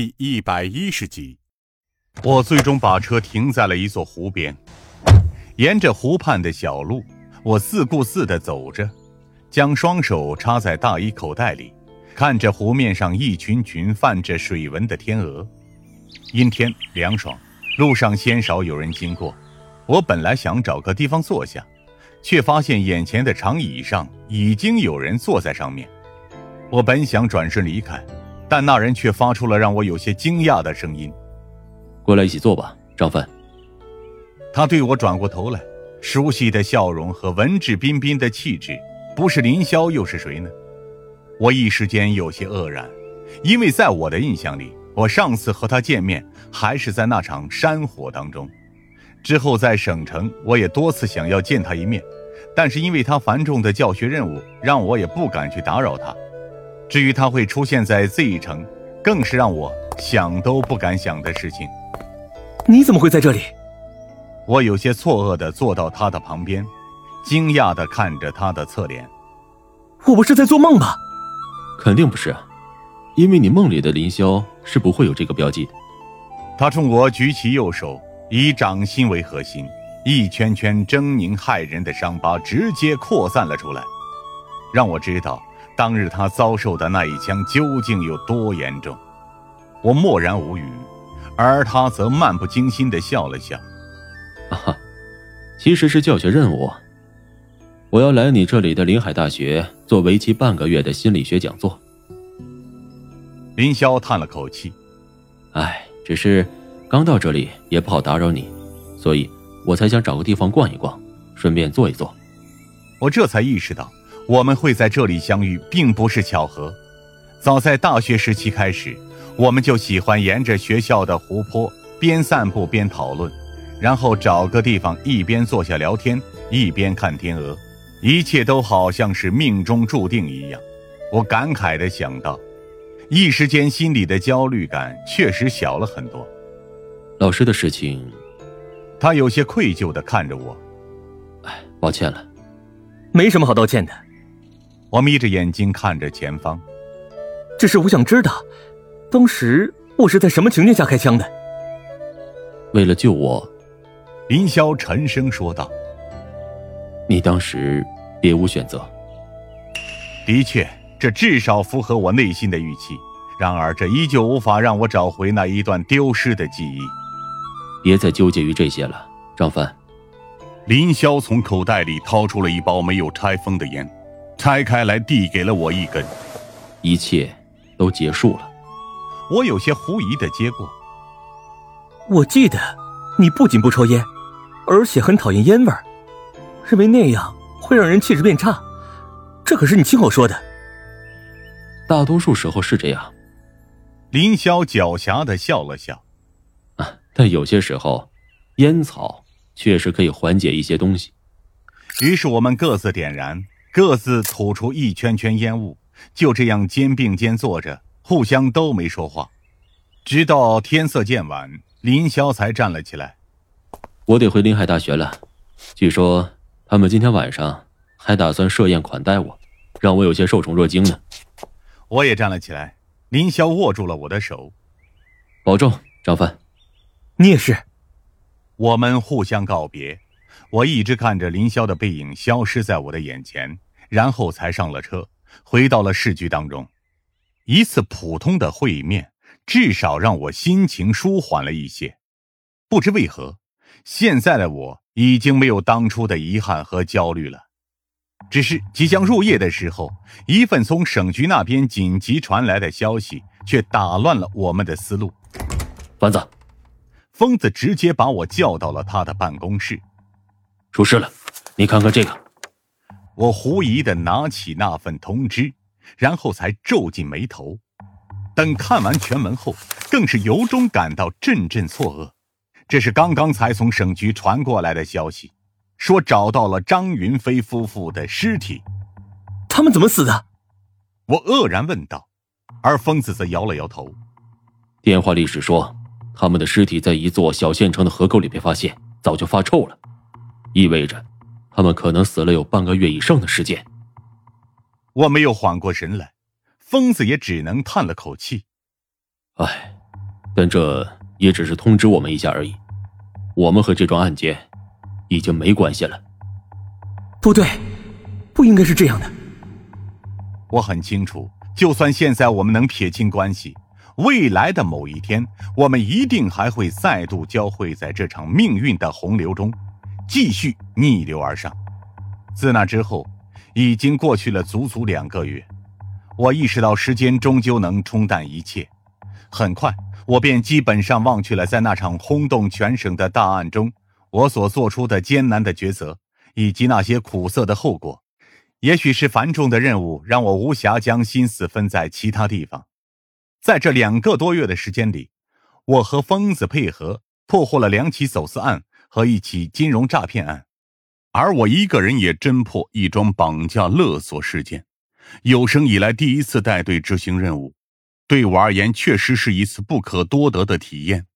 第一百一十集，我最终把车停在了一座湖边，沿着湖畔的小路，我自顾自地走着，将双手插在大衣口袋里，看着湖面上一群群泛着水纹的天鹅。阴天凉爽，路上鲜少有人经过。我本来想找个地方坐下，却发现眼前的长椅上已经有人坐在上面。我本想转身离开，但那人却发出了让我有些惊讶的声音：“过来一起坐吧，张帆。”他对我转过头来，熟悉的笑容和文质彬彬的气质，不是林霄又是谁呢？我一时间有些愕然，因为在我的印象里，我上次和他见面还是在那场山火当中。之后在省城，我也多次想要见他一面，但是因为他繁重的教学任务，让我也不敢去打扰他。至于他会出现在 Z 城，更是让我想都不敢想的事情。你怎么会在这里？我有些错愕地坐到他的旁边，惊讶地看着他的侧脸。我不是在做梦吧？肯定不是，因为你梦里的林霄是不会有这个标记的。他冲我举起右手，以掌心为核心，一圈圈狰狞骇人的伤疤直接扩散了出来，让我知道。当日他遭受的那一枪究竟有多严重？我默然无语，而他则漫不经心地笑了笑。啊，其实是教学任务。我要来你这里的临海大学做为期半个月的心理学讲座。林霄叹了口气：“哎，只是刚到这里也不好打扰你，所以我才想找个地方逛一逛，顺便坐一坐。”我这才意识到。我们会在这里相遇，并不是巧合。早在大学时期开始，我们就喜欢沿着学校的湖泊边散步边讨论，然后找个地方一边坐下聊天，一边看天鹅。一切都好像是命中注定一样。我感慨地想到，一时间心里的焦虑感确实小了很多。老师的事情，他有些愧疚地看着我。哎，抱歉了，没什么好道歉的。我眯着眼睛看着前方，只是我想知道，当时我是在什么情境下开枪的？为了救我，林霄沉声说道：“你当时别无选择。”的确，这至少符合我内心的预期。然而，这依旧无法让我找回那一段丢失的记忆。别再纠结于这些了，张帆。林霄从口袋里掏出了一包没有拆封的烟。拆开来，递给了我一根。一切都结束了。我有些狐疑的接过。我记得，你不仅不抽烟，而且很讨厌烟味儿，认为那样会让人气质变差。这可是你亲口说的。大多数时候是这样。林霄狡黠的笑了笑。啊，但有些时候，烟草确实可以缓解一些东西。于是我们各自点燃。各自吐出一圈圈烟雾，就这样肩并肩坐着，互相都没说话，直到天色渐晚，林霄才站了起来。我得回临海大学了，据说他们今天晚上还打算设宴款待我，让我有些受宠若惊呢。我也站了起来，林霄握住了我的手，保重，张帆。你也是。我们互相告别。我一直看着林霄的背影消失在我的眼前，然后才上了车，回到了市局当中。一次普通的会面，至少让我心情舒缓了一些。不知为何，现在的我已经没有当初的遗憾和焦虑了。只是即将入夜的时候，一份从省局那边紧急传来的消息却打乱了我们的思路。丸子，疯子直接把我叫到了他的办公室。出事了，你看看这个。我狐疑的拿起那份通知，然后才皱紧眉头。等看完全文后，更是由衷感到阵阵错愕。这是刚刚才从省局传过来的消息，说找到了张云飞夫妇的尸体。他们怎么死的？我愕然问道。而疯子则摇了摇头。电话里是说，他们的尸体在一座小县城的河沟里被发现，早就发臭了。意味着，他们可能死了有半个月以上的时间。我没有缓过神来，疯子也只能叹了口气：“哎，但这也只是通知我们一下而已。我们和这桩案件已经没关系了。不对，不应该是这样的。我很清楚，就算现在我们能撇清关系，未来的某一天，我们一定还会再度交汇在这场命运的洪流中，继续逆流而上。自那之后，已经过去了足足两个月。我意识到时间终究能冲淡一切，很快我便基本上忘却了在那场轰动全省的大案中我所做出的艰难的抉择，以及那些苦涩的后果。也许是繁重的任务让我无暇将心思分在其他地方。在这两个多月的时间里，我和疯子配合破获了两起走私案和一起金融诈骗案，而我一个人也侦破一桩绑架勒索事件。有生以来第一次带队执行任务，对我而言确实是一次不可多得的体验。